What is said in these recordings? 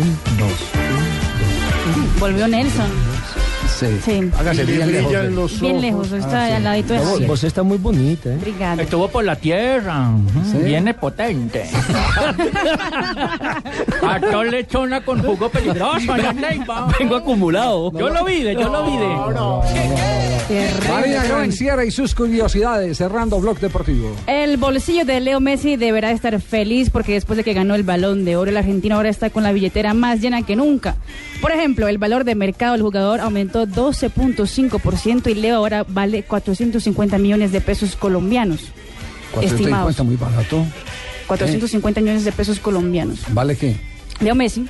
Un, dos. Volvió Nelson. Sí. Sí. Hágase bien lejos. Bien lejos, está al ladito de No, Javier. vos está muy bonita, ¿eh? Estuvo por la tierra. Sí. Viene potente. Actor lechona con jugo peligroso. la. Vengo acumulado. Yo lo vi, de, yo lo vi. de. Terrible, María. Granciera y sus curiosidades, cerrando Blog Deportivo. El bolsillo de Leo Messi deberá estar feliz porque después de que ganó el balón de oro, el argentino ahora está con la billetera más llena que nunca. Por ejemplo, el valor de mercado del jugador aumentó 12.5% y Leo ahora vale 450 millones de pesos colombianos. Estimados. 450, muy barato. 450 millones de pesos colombianos. ¿Vale qué? Leo Messi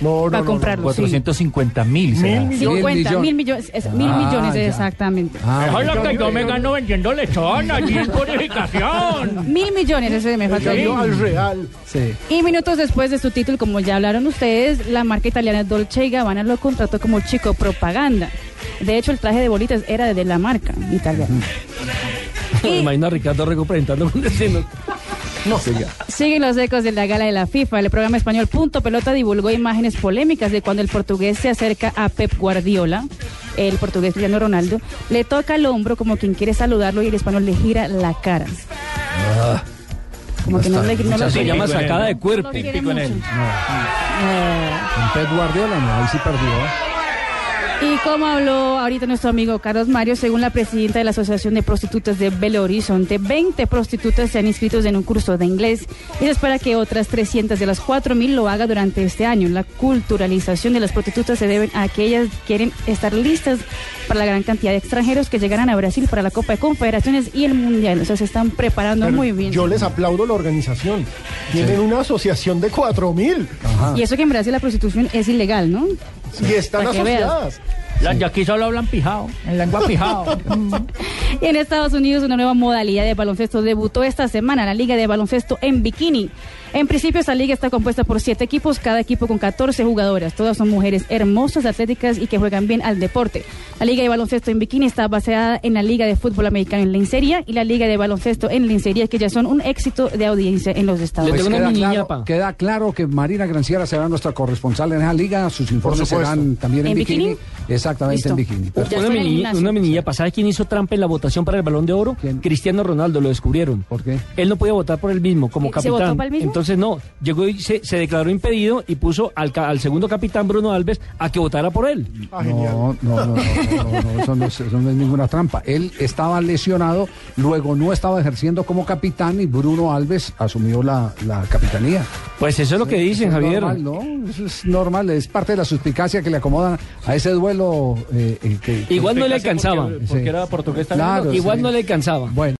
No, va a comprarlo. sí. 450 mil. será. Mil 50, millones. mil millones, es- mil Ah, millones exactamente. Ah, Eso es lo que yo me gano vendiendo lechón allí en purificación. Mil millones, ese me faltó. Cayó al Real. sí. Y minutos después de su título, como ya hablaron ustedes, la marca italiana Dolce y Gabbana lo contrató como chico propaganda. De hecho, el traje de bolitas era de la marca italiana. Me imagino a Ricardo Rego presentando con destino. No, siga. Siguen los ecos de la gala de la FIFA. El programa español Punto Pelota divulgó imágenes polémicas de cuando el portugués se acerca a Pep Guardiola, el portugués Cristiano Ronaldo, le toca el hombro como quien quiere saludarlo y el español le gira la cara. Como que no, le, no lo se llama sacada de cuerpo. no en él. Con Pep Guardiola, no, ahí sí perdió. Y como habló ahorita nuestro amigo Carlos Mario, según la presidenta de la Asociación de Prostitutas de Belo Horizonte, 20 prostitutas se han inscrito en un curso de inglés y se espera que otras 300 de las 4.000 lo haga durante este año. La culturalización de las prostitutas se debe a que ellas quieren estar listas para la gran cantidad de extranjeros que llegarán a Brasil para la Copa de Confederaciones y el Mundial. O sea, se están preparando Pero muy bien. Yo les aplaudo la organización. Tienen una asociación de 4000 Y eso que en Brasil la prostitución es ilegal, ¿no? Y están veas. Las de aquí solo hablan pijao, en lengua pijao. Y en Estados Unidos una nueva modalidad de baloncesto debutó esta semana, la Liga de Baloncesto en Bikini. En principio esta liga está compuesta por siete equipos, cada equipo con 14 jugadoras. Todas son mujeres hermosas, atléticas y que juegan bien al deporte. La Liga de Baloncesto en Bikini está basada en la Liga de Fútbol Americano en Lencería y la Liga de Baloncesto en Lencería, que ya son un éxito de audiencia en los Estados Le Unidos. queda, claro, ñapa. queda claro que Marina Granciera será nuestra corresponsal en esa liga. Sus informes serán también en, ¿En bikini. bikini? Exactamente, en bikini. Una mini, una minilla pasada. ¿Quién hizo trampa en la votación para el balón de oro? ¿Quién? Cristiano Ronaldo, lo descubrieron. ¿Por qué? Él no podía votar por él mismo como ¿Se capitán. votó para mismo? Entonces no, llegó y se, se declaró impedido y puso al, ca- al segundo capitán Bruno Alves a que votara por él. Ah. No, no, no, no, no, no, eso, no es, eso no es ninguna trampa. Él estaba lesionado, luego no estaba ejerciendo como capitán y Bruno Alves asumió la, la capitanía. Pues eso es lo que dicen, es Javier. Normal, ¿no? Eso es normal, es parte de la suspicacia que le acomodan a ese duelo. eh, eh, que, Igual no le alcanzaba. porque era portugués Claro, Igual sí. no le alcanzaba. Bueno.